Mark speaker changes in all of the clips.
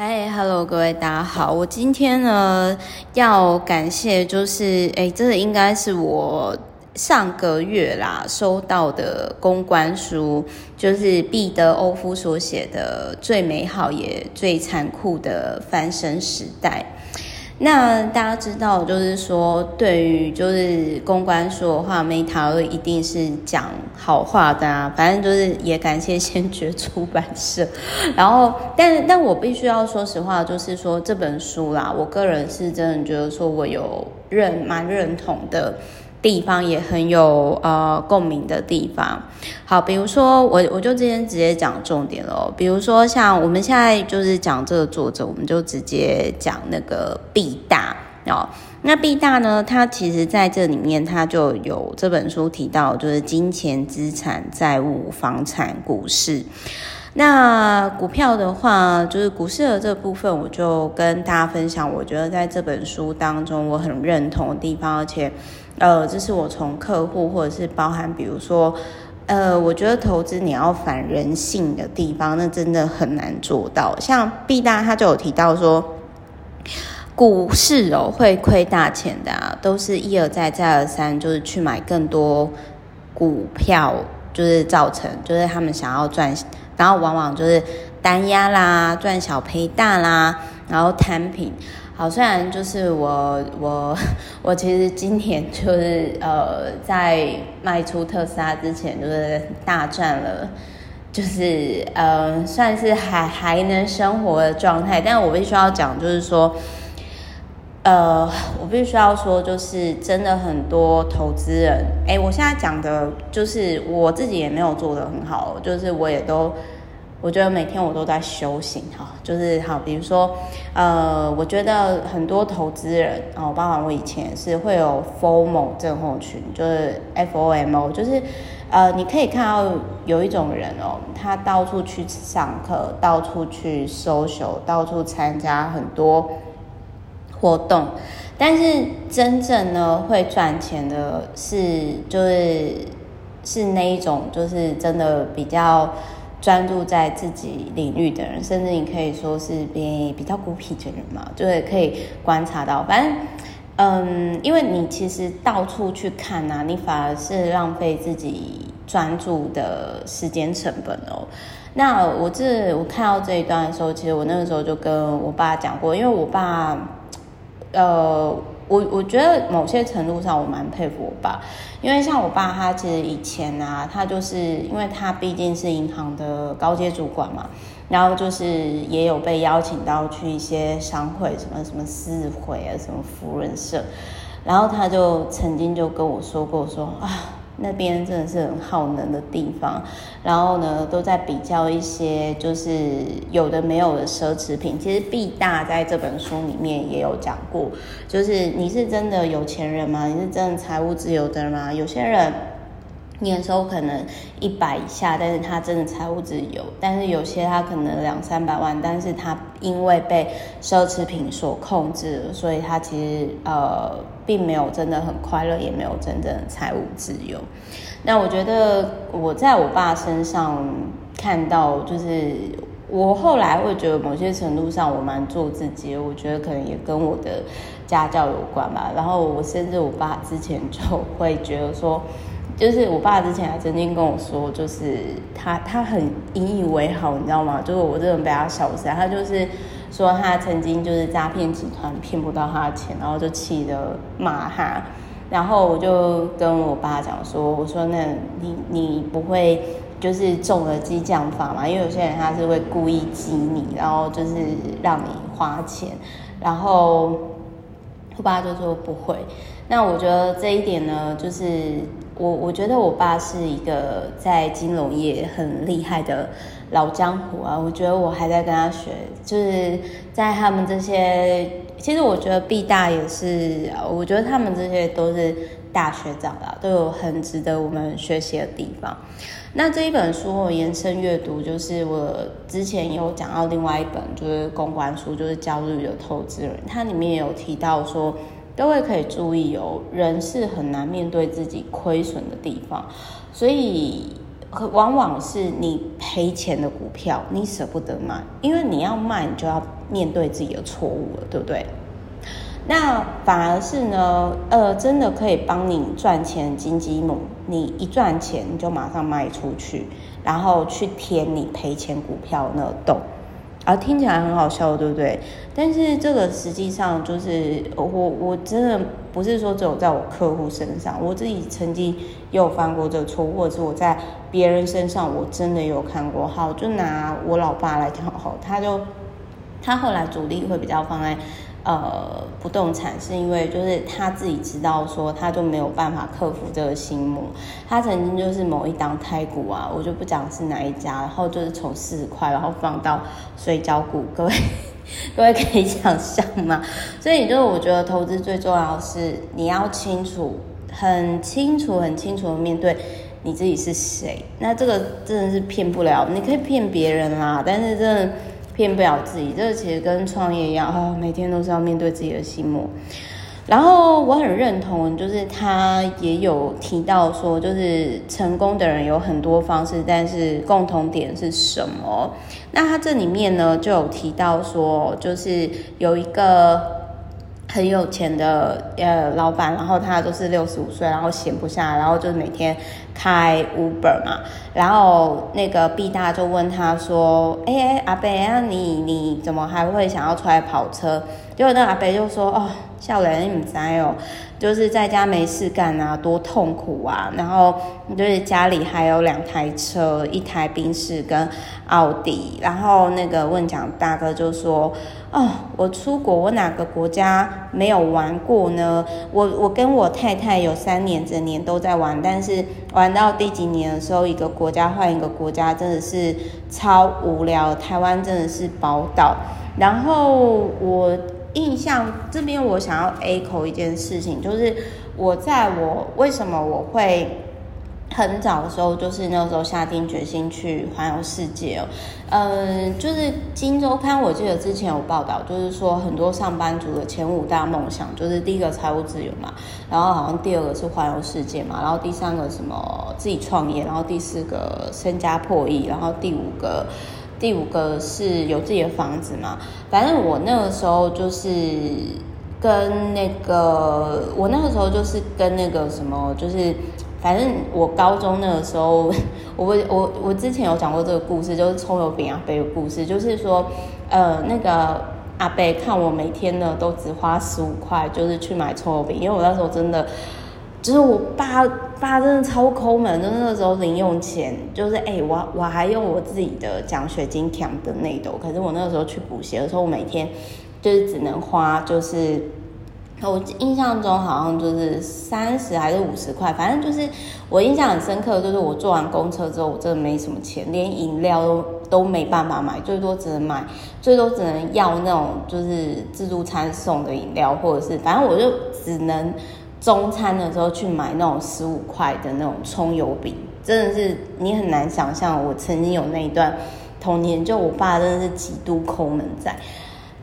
Speaker 1: 嗨，Hello，各位大家好。我今天呢要感谢，就是哎，这个应该是我上个月啦收到的公关书，就是毕德欧夫所写的《最美好也最残酷的翻身时代》。那大家知道，就是说，对于就是公关说的话，，Meta 一定是讲好话的啊。反正就是也感谢先觉出版社。然后，但但我必须要说实话，就是说这本书啦，我个人是真的觉得说我有认蛮认同的。地方也很有呃共鸣的地方。好，比如说我我就今天直接讲重点了。比如说像我们现在就是讲这个作者，我们就直接讲那个毕大哦。那毕大呢，他其实在这里面他就有这本书提到，就是金钱、资产、债务、房产、股市。那股票的话，就是股市的这部分，我就跟大家分享。我觉得在这本书当中，我很认同的地方，而且，呃，这是我从客户或者是包含，比如说，呃，我觉得投资你要反人性的地方，那真的很难做到。像毕大他就有提到说，股市哦会亏大钱的啊，都是一而再再而三，就是去买更多股票，就是造成，就是他们想要赚。然后往往就是单押啦，赚小赔大啦，然后摊平。好，虽然就是我我我其实今年就是呃在卖出特斯拉之前就是大赚了，就是呃算是还还能生活的状态。但我必须要讲，就是说，呃，我必须要说，就是真的很多投资人，哎，我现在讲的就是我自己也没有做得很好，就是我也都。我觉得每天我都在修行哈，就是好，比如说，呃，我觉得很多投资人哦，包括我以前是会有 FOMO 症候群，就是 FOMO，就是呃，你可以看到有一种人哦，他到处去上课，到处去 social，到处参加很多活动，但是真正呢会赚钱的是，就是是那一种，就是真的比较。专注在自己领域的人，甚至你可以说是比比较孤僻的人嘛，就是可以观察到。反正，嗯，因为你其实到处去看啊，你反而是浪费自己专注的时间成本哦。那我这我看到这一段的时候，其实我那个时候就跟我爸讲过，因为我爸，呃。我我觉得某些程度上我蛮佩服我爸，因为像我爸他其实以前啊，他就是因为他毕竟是银行的高阶主管嘛，然后就是也有被邀请到去一些商会，什么什么四会啊，什么夫人社，然后他就曾经就跟我说过说啊。那边真的是很耗能的地方，然后呢，都在比较一些就是有的没有的奢侈品。其实毕大在这本书里面也有讲过，就是你是真的有钱人吗？你是真的财务自由的吗？有些人。年收可能一百以下，但是他真的财务自由。但是有些他可能两三百万，但是他因为被奢侈品所控制，所以他其实呃并没有真的很快乐，也没有真正的财务自由。那我觉得我在我爸身上看到，就是我后来会觉得某些程度上我蛮做自己，我觉得可能也跟我的家教有关吧。然后我甚至我爸之前就会觉得说。就是我爸之前还曾经跟我说，就是他他很引以为豪，你知道吗？就是我这种被他笑死，他就是说他曾经就是诈骗集团骗不到他的钱，然后就气得骂他。然后我就跟我爸讲说，我说那你你不会就是中了激将法吗？因为有些人他是会故意激你，然后就是让你花钱。然后我爸就说不会。那我觉得这一点呢，就是。我我觉得我爸是一个在金融业很厉害的老江湖啊，我觉得我还在跟他学，就是在他们这些，其实我觉得毕大也是，我觉得他们这些都是大学长啊，都有很值得我们学习的地方。那这一本书我延伸阅读，就是我之前有讲到另外一本，就是公关书，就是焦虑的投资人，它里面也有提到说。各位可以注意哦，人是很难面对自己亏损的地方，所以往往是你赔钱的股票，你舍不得卖，因为你要卖，你就要面对自己的错误了，对不对？那反而是呢，呃，真的可以帮你赚钱的金鸡母，你一赚钱你就马上卖出去，然后去填你赔钱股票那个洞。啊，听起来很好笑，对不对？但是这个实际上就是我，我真的不是说只有在我客户身上，我自己曾经也有犯过这个错，或者是我在别人身上我真的有看过。好，就拿我老爸来讲，好，他就他后来主力会比较放在。呃，不动产是因为就是他自己知道说他就没有办法克服这个心魔。他曾经就是某一档太股啊，我就不讲是哪一家，然后就是从四十块然后放到水饺股，各位各位可以想象吗？所以就是我觉得投资最重要的是你要清楚，很清楚很清楚的面对你自己是谁。那这个真的是骗不了，你可以骗别人啦，但是真的。骗不了自己，这个其实跟创业一样，哦，每天都是要面对自己的心魔。然后我很认同，就是他也有提到说，就是成功的人有很多方式，但是共同点是什么？那他这里面呢就有提到说，就是有一个。很有钱的呃老板，然后他都是六十五岁，然后闲不下来，然后就每天开 Uber 嘛。然后那个 B 大就问他说：“哎哎，阿伯啊，你你怎么还会想要出来跑车？”结果那阿伯就说：“哦，笑人你唔知哦。”就是在家没事干啊，多痛苦啊！然后就是家里还有两台车，一台宾士跟奥迪。然后那个问讲大哥就说：“哦，我出国，我哪个国家没有玩过呢？我我跟我太太有三年整年都在玩，但是玩到第几年的时候，一个国家换一个国家，真的是超无聊。台湾真的是宝岛。然后我。”印象这边，我想要 echo 一件事情，就是我在我为什么我会很早的时候，就是那时候下定决心去环游世界哦。嗯，就是《金周刊》，我记得之前有报道，就是说很多上班族的前五大梦想，就是第一个财务自由嘛，然后好像第二个是环游世界嘛，然后第三个什么自己创业，然后第四个身家破亿，然后第五个。第五个是有自己的房子嘛，反正我那个时候就是跟那个，我那个时候就是跟那个什么，就是反正我高中那个时候，我我我之前有讲过这个故事，就是葱油饼阿伯的故事，就是说，呃，那个阿伯看我每天呢都只花十五块，就是去买葱油饼，因为我那时候真的。就是我爸爸真的超抠门，就那个时候零用钱就是哎、我我还用我自己的奖学金抢的那斗，可是我那个时候去补习的时候，我每天就是只能花，就是我印象中好像就是三十还是五十块，反正就是我印象很深刻，就是我坐完公车之后，我真的没什么钱，连饮料都都没办法买，最多只能买，最多只能要那种就是自助餐送的饮料，或者是反正我就只能。中餐的时候去买那种十五块的那种葱油饼，真的是你很难想象。我曾经有那一段童年，就我爸真的是极度抠门仔。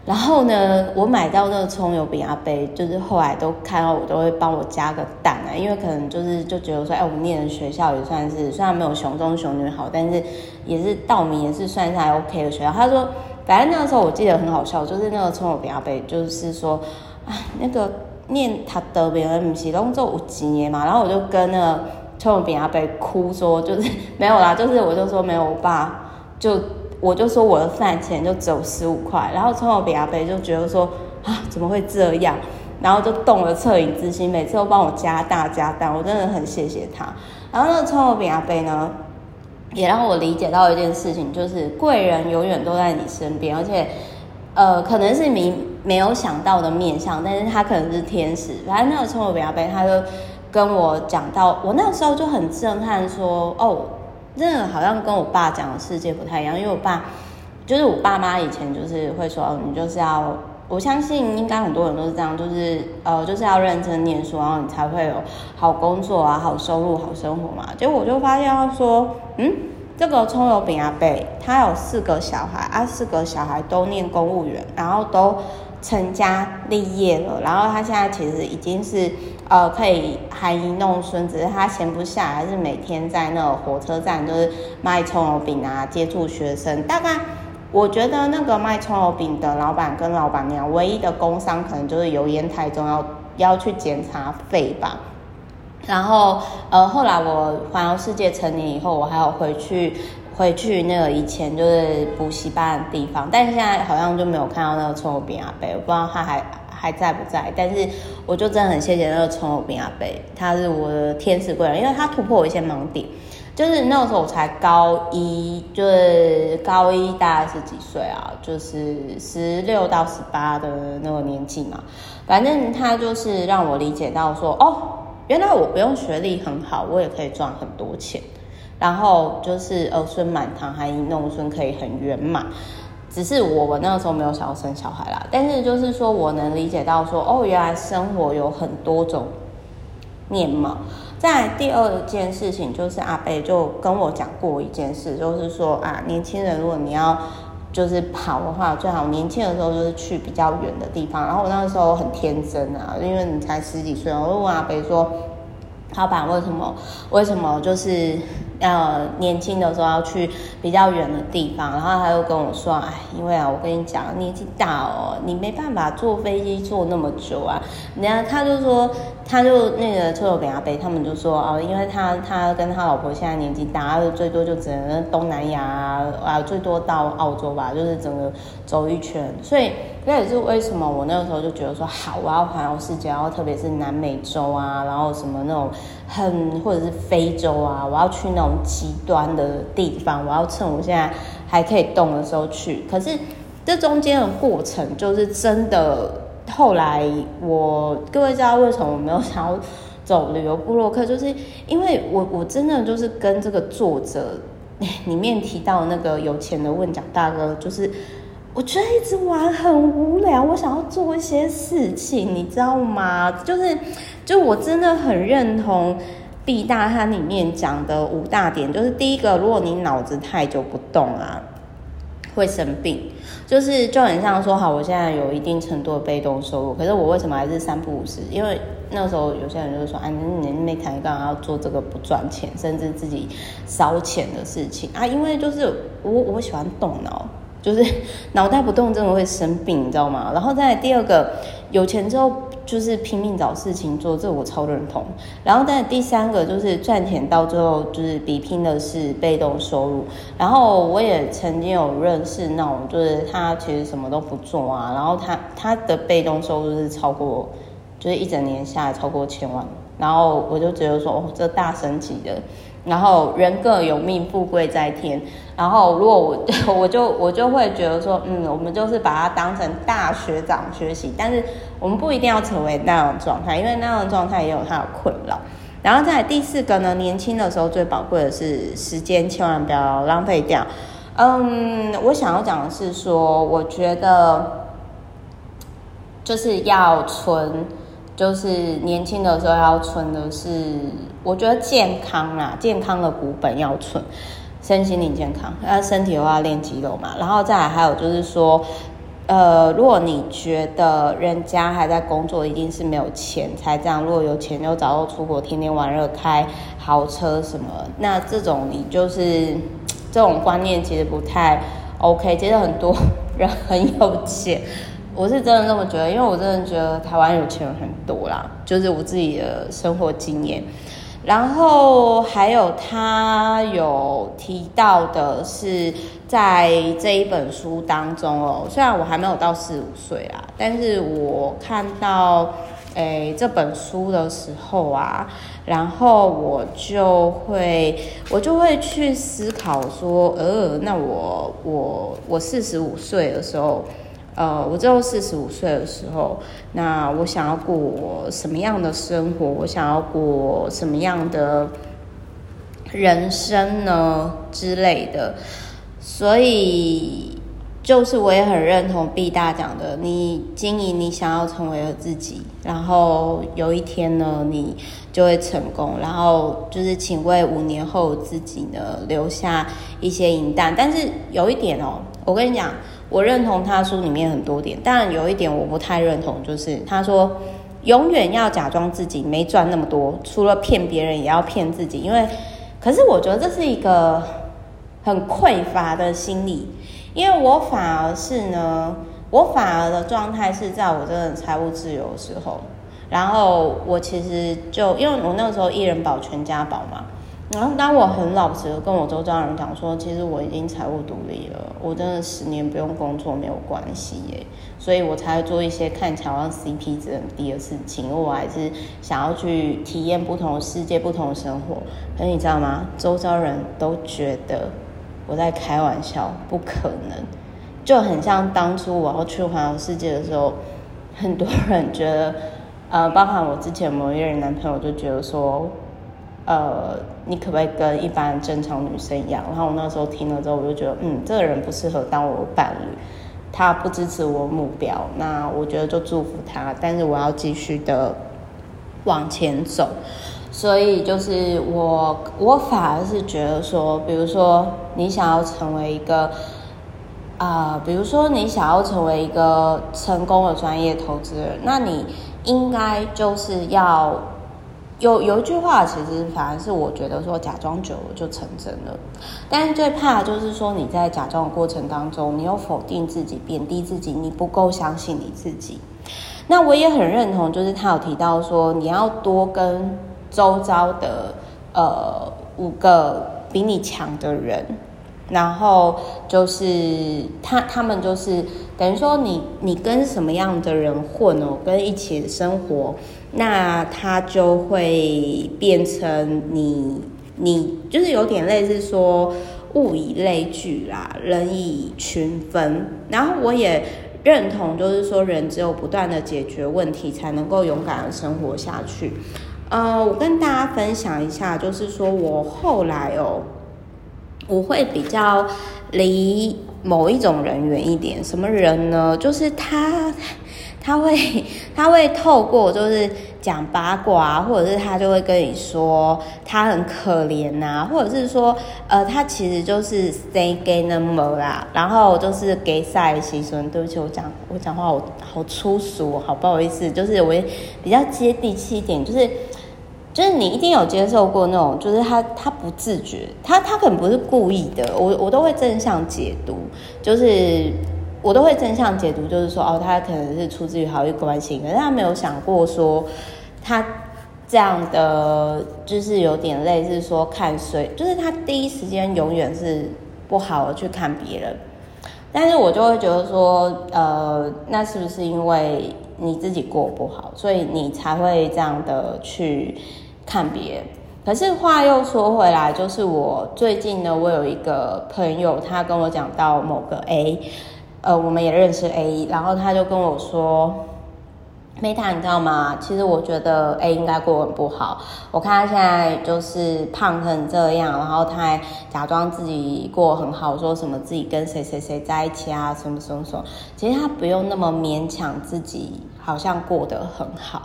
Speaker 1: 然后呢，我买到那个葱油饼阿伯，就是后来都看到我都会帮我加个蛋啊，因为可能就是就觉得说，哎，我们念的学校也算是虽然没有雄中雄女好，但是也是道明也是算是还 OK 的学校。他说，反正那个时候我记得很好笑，就是那个葱油饼阿伯就是说，啊，那个。念他得病了，不是拢做有钱的嘛？然后我就跟那个葱油饼阿伯哭说，就是没有啦，就是我就说没有，我爸就我就说我的饭钱就只有十五块，然后葱油饼阿伯就觉得说啊，怎么会这样？然后就动了恻隐之心，每次都帮我加大加大，我真的很谢谢他。然后那个葱油饼阿伯呢，也让我理解到一件事情，就是贵人永远都在你身边，而且。呃，可能是你没有想到的面相，但是他可能是天使。反正那个葱油饼阿伯，他就跟我讲到，我那时候就很震撼，说，哦，真的好像跟我爸讲的世界不太一样，因为我爸就是我爸妈以前就是会说，哦，你就是要，我相信应该很多人都是这样，就是呃，就是要认真念书，然后你才会有好工作啊、好收入、好生活嘛。结果我就发现，他说，嗯。这个葱油饼阿伯，他有四个小孩，啊，四个小孩都念公务员，然后都成家立业了，然后他现在其实已经是呃可以含饴弄孙，只是他闲不下来，是每天在那个火车站就是卖葱油饼啊，接触学生。大概我觉得那个卖葱油饼的老板跟老板娘唯一的工伤可能就是油烟太重，要要去检查肺吧。然后呃后来我环游世界成年以后，我还有回去。回去那个以前就是补习班的地方，但是现在好像就没有看到那个葱油饼阿伯，我不知道他还还在不在。但是我就真的很谢谢那个葱油饼阿伯，他是我的天使贵人，因为他突破我一些盲点。就是那个时候我才高一，就是高一大概是几岁啊？就是十六到十八的那个年纪嘛。反正他就是让我理解到说，哦，原来我不用学历很好，我也可以赚很多钱。然后就是儿孙满堂，还弄孙可以很圆满。只是我我那个时候没有想要生小孩啦，但是就是说我能理解到说，哦，原来生活有很多种面貌。在第二件事情就是阿伯就跟我讲过一件事，就是说啊，年轻人如果你要就是跑的话，最好年轻的时候就是去比较远的地方。然后我那个时候很天真啊，因为你才十几岁，我就问阿伯说，老板为什么为什么就是。呃，年轻的时候要去比较远的地方，然后他又跟我说：“哎，因为啊，我跟你讲，年纪大哦，你没办法坐飞机坐那么久啊。”人家他就说，他就那个车友给阿北，他们就说哦，因为他他跟他老婆现在年纪大，最多就只能东南亚，啊，最多到澳洲吧，就是整个走一圈，所以。那也是为什么我那个时候就觉得说好，我要环游世界，然后特别是南美洲啊，然后什么那种很或者是非洲啊，我要去那种极端的地方，我要趁我现在还可以动的时候去。可是这中间的过程就是真的，后来我各位知道为什么我没有 想要走旅游部落客，就是因为我我真的就是跟这个作者 里面提到那个有钱的问讲大哥，就是。我觉得一直玩很无聊，我想要做一些事情，你知道吗？就是，就我真的很认同毕大他里面讲的五大点，就是第一个，如果你脑子太久不动啊，会生病。就是就很像说，好，我现在有一定程度的被动收入，可是我为什么还是三不五时？因为那时候有些人就是说，啊，你没谈干嘛要做这个不赚钱，甚至自己烧钱的事情啊？因为就是我我喜欢动脑。就是脑袋不动，真的会生病，你知道吗？然后再第二个，有钱之后就是拼命找事情做，这我超认同。然后再来第三个，就是赚钱到最后就是比拼的是被动收入。然后我也曾经有认识那种，就是他其实什么都不做啊，然后他他的被动收入是超过，就是一整年下来超过千万。然后我就觉得说，哦，这大神级的。然后人各有命，富贵在天。然后如果我 我就我就会觉得说，嗯，我们就是把它当成大学长学习，但是我们不一定要成为那样的状态，因为那样的状态也有它的困扰。然后再第四个呢，年轻的时候最宝贵的是时间，千万不要浪费掉。嗯，我想要讲的是说，我觉得就是要存。就是年轻的时候要存的是，我觉得健康啦，健康的股本要存，身心灵健康，那身体的话练肌肉嘛，然后再来还有就是说，呃，如果你觉得人家还在工作，一定是没有钱才这样，如果有钱就早就出国，天天玩乐，开豪车什么，那这种你就是 这种观念其实不太 OK，其实很多 人很有钱。我是真的这么觉得，因为我真的觉得台湾有钱人很多啦，就是我自己的生活经验。然后还有他有提到的是，在这一本书当中哦，虽然我还没有到四五岁啦，但是我看到诶这本书的时候啊，然后我就会我就会去思考说，呃，那我我我四十五岁的时候。呃，我只有四十五岁的时候，那我想要过什么样的生活？我想要过什么样的人生呢？之类的。所以，就是我也很认同毕大讲的，你经营你想要成为的自己，然后有一天呢，你就会成功。然后就是，请为五年后自己呢留下一些银弹。但是有一点哦，我跟你讲。我认同他书里面很多点，但有一点我不太认同，就是他说永远要假装自己没赚那么多，除了骗别人，也要骗自己。因为，可是我觉得这是一个很匮乏的心理，因为我反而是呢，我反而的状态是在我真的财务自由的时候，然后我其实就因为我那个时候一人保全家保嘛。然后，当我很老实的跟我周遭人讲说，其实我已经财务独立了，我真的十年不用工作没有关系耶，所以我才会做一些看起来好像 CP 值很低的事情，我还是想要去体验不同的世界、不同的生活。可你知道吗？周遭人都觉得我在开玩笑，不可能，就很像当初我要去环游世界的时候，很多人觉得，呃，包含我之前某一任男朋友就觉得说。呃，你可不可以跟一般正常女生一样？然后我那时候听了之后，我就觉得，嗯，这个人不适合当我伴侣，他不支持我目标。那我觉得就祝福他，但是我要继续的往前走。所以就是我，我反而是觉得说，比如说你想要成为一个，啊、比如说你想要成为一个成功的专业投资人，那你应该就是要。有有一句话，其实反而是我觉得说，假装久了就成真了。但是最怕的就是说，你在假装的过程当中，你又否定自己、贬低自己，你不够相信你自己。那我也很认同，就是他有提到说，你要多跟周遭的呃五个比你强的人，然后就是他他们就是等于说你你跟什么样的人混哦，跟一起生活。那他就会变成你，你就是有点类似说物以类聚啦，人以群分。然后我也认同，就是说人只有不断的解决问题，才能够勇敢的生活下去。呃，我跟大家分享一下，就是说我后来哦，我会比较离某一种人远一点。什么人呢？就是他。他会，他会透过就是讲八卦，或者是他就会跟你说他很可怜呐，或者是说，呃，他其实就是 say gay number 啦，然后就是给赛牺牲。对不起，我讲我讲话好好粗俗，好不好意思，就是我也比较接地气一点，就是就是你一定有接受过那种，就是他他不自觉，他他可能不是故意的，我我都会正向解读，就是。我都会正向解读，就是说，哦，他可能是出自于好意关心，可是他没有想过说，他这样的就是有点类似说看谁，就是他第一时间永远是不好的去看别人，但是我就会觉得说，呃，那是不是因为你自己过不好，所以你才会这样的去看别人？可是话又说回来，就是我最近呢，我有一个朋友，他跟我讲到某个 A。呃，我们也认识 A，然后他就跟我说，Meta，你知道吗？其实我觉得 A 应该过很不好。我看他现在就是胖成这样，然后他还假装自己过很好，说什么自己跟谁谁谁在一起啊，什么什么什么。其实他不用那么勉强自己，好像过得很好，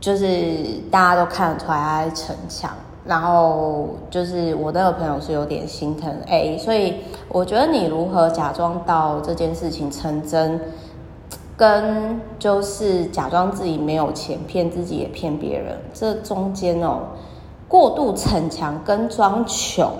Speaker 1: 就是大家都看得出来他在逞强。然后就是我那个朋友是有点心疼 A，所以我觉得你如何假装到这件事情成真，跟就是假装自己没有钱，骗自己也骗别人，这中间哦，过度逞强跟装穷，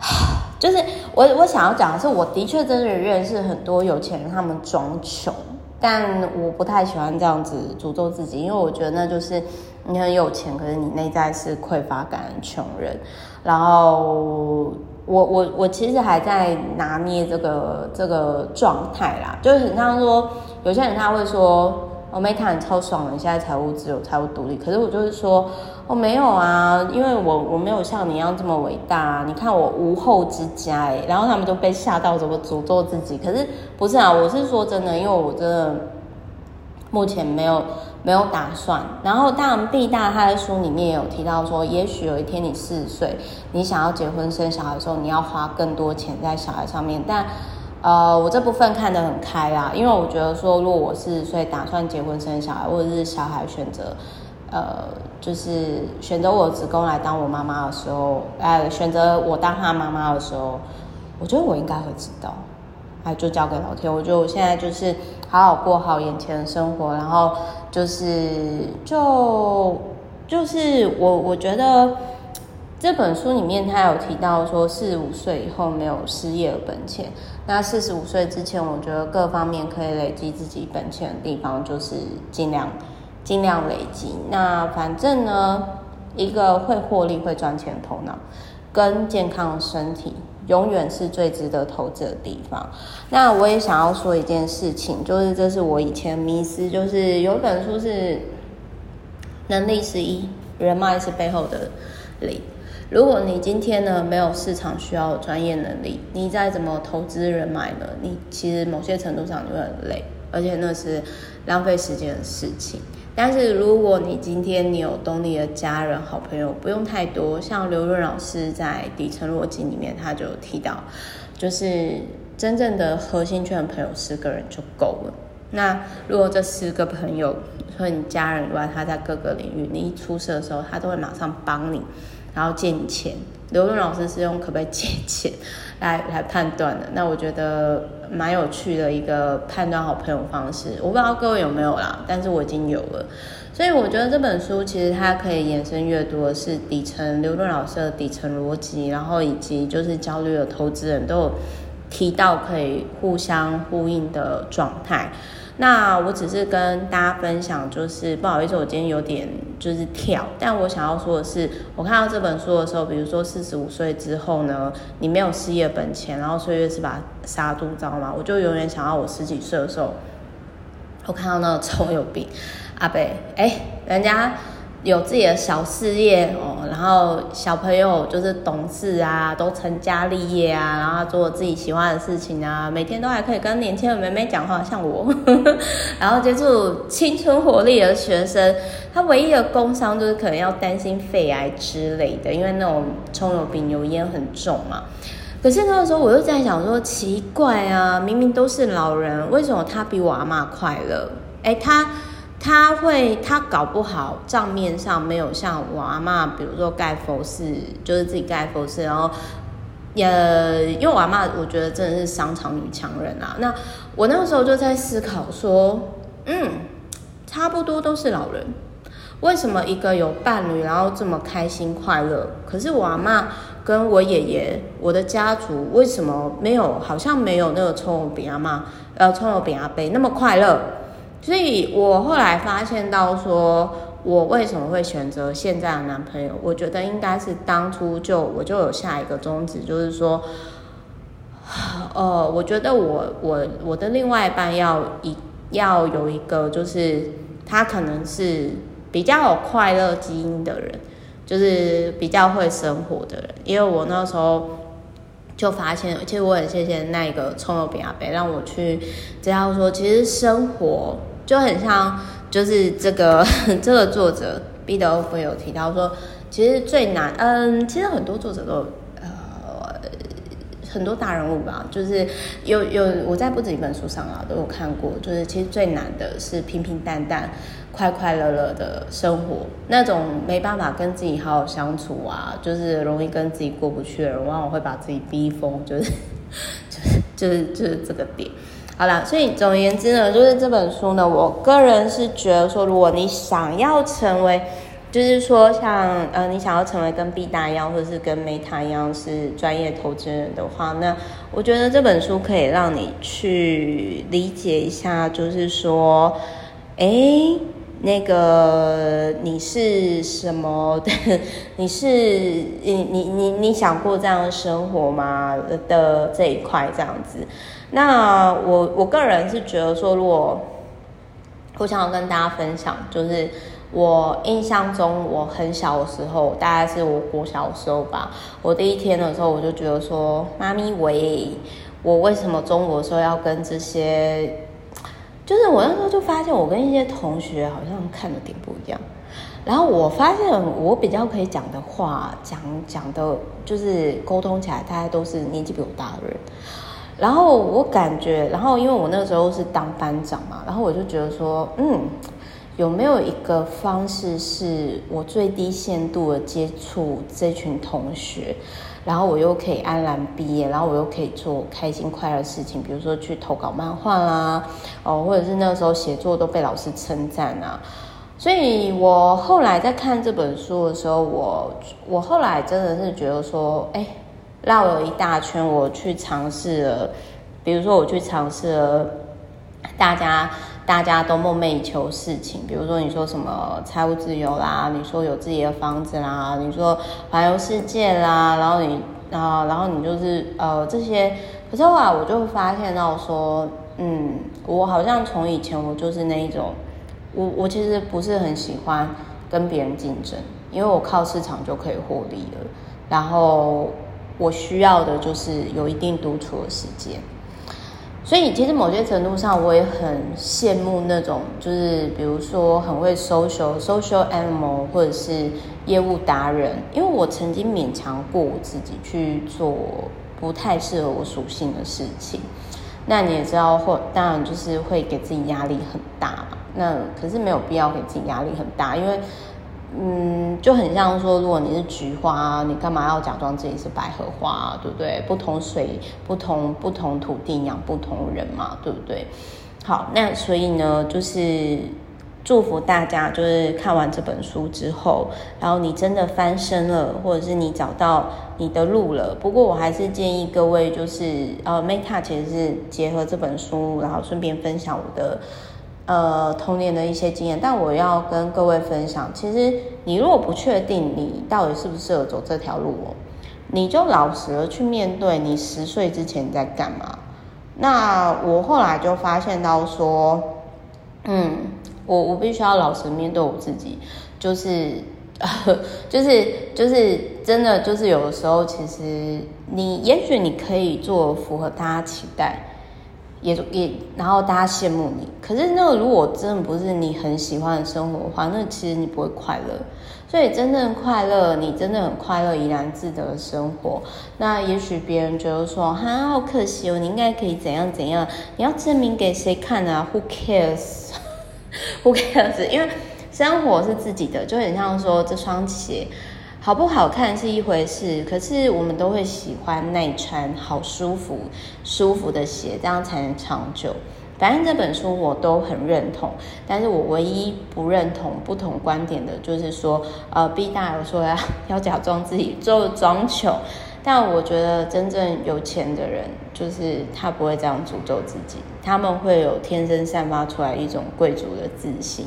Speaker 1: 就是我我想要讲的是，我的确真的认识很多有钱人，他们装穷。但我不太喜欢这样子诅咒自己，因为我觉得那就是你很有钱，可是你内在是匮乏感的穷人。然后我我我其实还在拿捏这个这个状态啦，就是很像说有些人他会说。我没谈超爽了，现在财务自由、财务独立。可是我就是说，我没有啊，因为我我没有像你一样这么伟大。你看我无后之家哎，然后他们就被吓到，怎么诅咒自己？可是不是啊，我是说真的，因为我真的目前没有没有打算。然后当然毕大他在书里面也有提到说，也许有一天你四十岁，你想要结婚生小孩的时候，你要花更多钱在小孩上面，但。呃，我这部分看得很开啊，因为我觉得说，如果我四十岁打算结婚生小孩，或者是小孩选择，呃，就是选择我子宫来当我妈妈的时候，呃，选择我当他妈妈的时候，我觉得我应该会知道，哎，就交给老天。我觉得我现在就是好好过好眼前的生活，然后就是就就是我我觉得这本书里面他有提到说，四十五岁以后没有失业的本钱。那四十五岁之前，我觉得各方面可以累积自己本钱的地方，就是尽量尽量累积。那反正呢，一个会获利、会赚钱的头脑，跟健康的身体。永远是最值得投资的地方。那我也想要说一件事情，就是这是我以前迷思，就是有一本书是能力是一，人脉是背后的零。如果你今天呢没有市场需要专业能力，你再怎么投资人脉呢？你其实某些程度上你会很累，而且那是浪费时间的事情。但是如果你今天你有懂你的家人、好朋友，不用太多。像刘润老师在《底层逻辑》里面，他就提到，就是真正的核心圈的朋友，十个人就够了。那如果这十个朋友和你家人以外，他在各个领域，你一出事的时候，他都会马上帮你，然后借你钱。刘润老师是用可不可以借钱来来判断的，那我觉得蛮有趣的一个判断好朋友方式。我不知道各位有没有啦，但是我已经有了。所以我觉得这本书其实它可以延伸阅读的是底层刘润老师的底层逻辑，然后以及就是焦虑的投资人都有提到可以互相呼应的状态。那我只是跟大家分享，就是不好意思，我今天有点就是跳，但我想要说的是，我看到这本书的时候，比如说四十五岁之后呢，你没有事业本钱，然后岁月是把杀猪刀嘛，我就永远想要我十几岁的时候，我看到那个臭有病阿北，哎，人家。有自己的小事业哦，然后小朋友就是懂事啊，都成家立业啊，然后做自己喜欢的事情啊，每天都还可以跟年轻的妹妹讲话，像我，然后接触青春活力的学生，他唯一的工伤就是可能要担心肺癌之类的，因为那种葱油饼油烟很重嘛。可是那个时候我就在想说，奇怪啊，明明都是老人，为什么他比我阿妈快乐？哎，他。他会，他搞不好账面上没有像我阿嬷，比如说盖佛寺，就是自己盖佛寺，然后，呃，因为我阿嬷，我觉得真的是商场女强人啊。那我那个时候就在思考说，嗯，差不多都是老人，为什么一个有伴侣，然后这么开心快乐？可是我阿嬷跟我爷爷，我的家族为什么没有？好像没有那个葱油饼阿嬷，呃，葱油饼阿伯那么快乐？所以我后来发现到说，我为什么会选择现在的男朋友？我觉得应该是当初就我就有下一个宗旨，就是说，呃，我觉得我我我的另外一半要一要有一个，就是他可能是比较有快乐基因的人，就是比较会生活的人。因为我那时候就发现，其实我很谢谢那个葱油饼阿伯，让我去知道说，其实生活。就很像，就是这个 这个作者毕得欧夫有提到说，其实最难，嗯，其实很多作者都呃很多大人物吧，就是有有我在不止一本书上啊都有看过，就是其实最难的是平平淡淡、快快乐乐的生活，那种没办法跟自己好好相处啊，就是容易跟自己过不去的人，往往会把自己逼疯，就是 就是就是就是这个点。好了，所以总而言之呢，就是这本书呢，我个人是觉得说，如果你想要成为，就是说像呃，你想要成为跟毕大一样，或者是跟 Meta 一样是专业投资人的话，那我觉得这本书可以让你去理解一下，就是说，哎、那个你是什么的？你是你你你你想过这样的生活吗？的这一块这样子。那我我个人是觉得说，如果我想要跟大家分享，就是我印象中我很小的时候，大概是我国小时候吧。我第一天的时候，我就觉得说，妈咪喂，我为什么中午的时候要跟这些？就是我那时候就发现，我跟一些同学好像看的点不一样。然后我发现，我比较可以讲的话，讲讲的，就是沟通起来，大家都是年纪比我大的人。然后我感觉，然后因为我那时候是当班长嘛，然后我就觉得说，嗯，有没有一个方式是我最低限度的接触这群同学，然后我又可以安然毕业，然后我又可以做开心快乐的事情，比如说去投稿漫画啦，哦，或者是那个时候写作都被老师称赞啊。所以我后来在看这本书的时候，我我后来真的是觉得说，哎，绕了一大圈，我去尝试了，比如说我去尝试了大家。大家都梦寐以求事情，比如说你说什么财务自由啦，你说有自己的房子啦，你说环游世界啦，然后你啊，然后你就是呃这些，可是后来我就发现到说，嗯，我好像从以前我就是那一种，我我其实不是很喜欢跟别人竞争，因为我靠市场就可以获利了，然后我需要的就是有一定独处的时间。所以，其实某些程度上，我也很羡慕那种，就是比如说很会 social social animal，或者是业务达人。因为我曾经勉强过我自己去做不太适合我属性的事情。那你也知道，或当然就是会给自己压力很大嘛。那可是没有必要给自己压力很大，因为。嗯，就很像说，如果你是菊花，你干嘛要假装自己是百合花，对不对？不同水，不同不同土地养不同人嘛，对不对？好，那所以呢，就是祝福大家，就是看完这本书之后，然后你真的翻身了，或者是你找到你的路了。不过我还是建议各位，就是呃，Meta 其实是结合这本书，然后顺便分享我的。呃，童年的一些经验，但我要跟各位分享，其实你如果不确定你到底适不适合走这条路哦，你就老实的去面对你十岁之前在干嘛。那我后来就发现到说，嗯，我我必须要老实面对我自己，就是，就 是就是真的就是有的时候，其实你也许你可以做符合大家期待。也也，然后大家羡慕你。可是那个如果真的不是你很喜欢的生活的话，那其实你不会快乐。所以真正快乐，你真的很快乐、怡然自得的生活。那也许别人觉得说，哈，好可惜哦，你应该可以怎样怎样。你要证明给谁看啊？Who cares？Who cares？因为生活是自己的，就很像说这双鞋。好不好看是一回事，可是我们都会喜欢耐穿、好舒服、舒服的鞋，这样才能长久。反正这本书我都很认同，但是我唯一不认同不同观点的就是说，呃，B 大有说要要假装自己就装穷，但我觉得真正有钱的人，就是他不会这样诅咒自己，他们会有天生散发出来一种贵族的自信。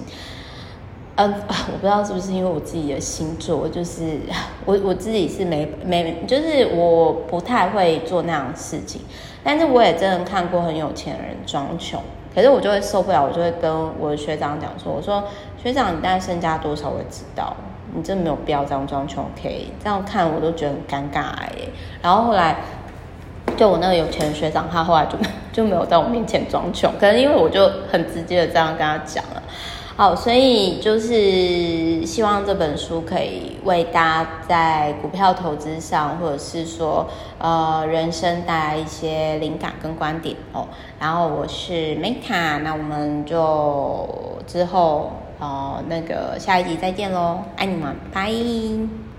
Speaker 1: 嗯，我不知道是不是因为我自己的星座，就是 我我自己是没没，就是我不太会做那样的事情。但是我也真的看过很有钱的人装穷，可是我就会受不了，我就会跟我的学长讲说：“我说学长，你大概身家多少？我知道，你真的没有必要这样装穷，OK？这样看我都觉得很尴尬哎。”然后后来，就我那个有钱的学长，他后来就就没有在我面前装穷，可能因为我就很直接的这样跟他讲了。好，所以就是希望这本书可以为大家在股票投资上，或者是说呃人生带来一些灵感跟观点哦。然后我是 Meta，那我们就之后哦那个下一集再见喽，爱你们，拜。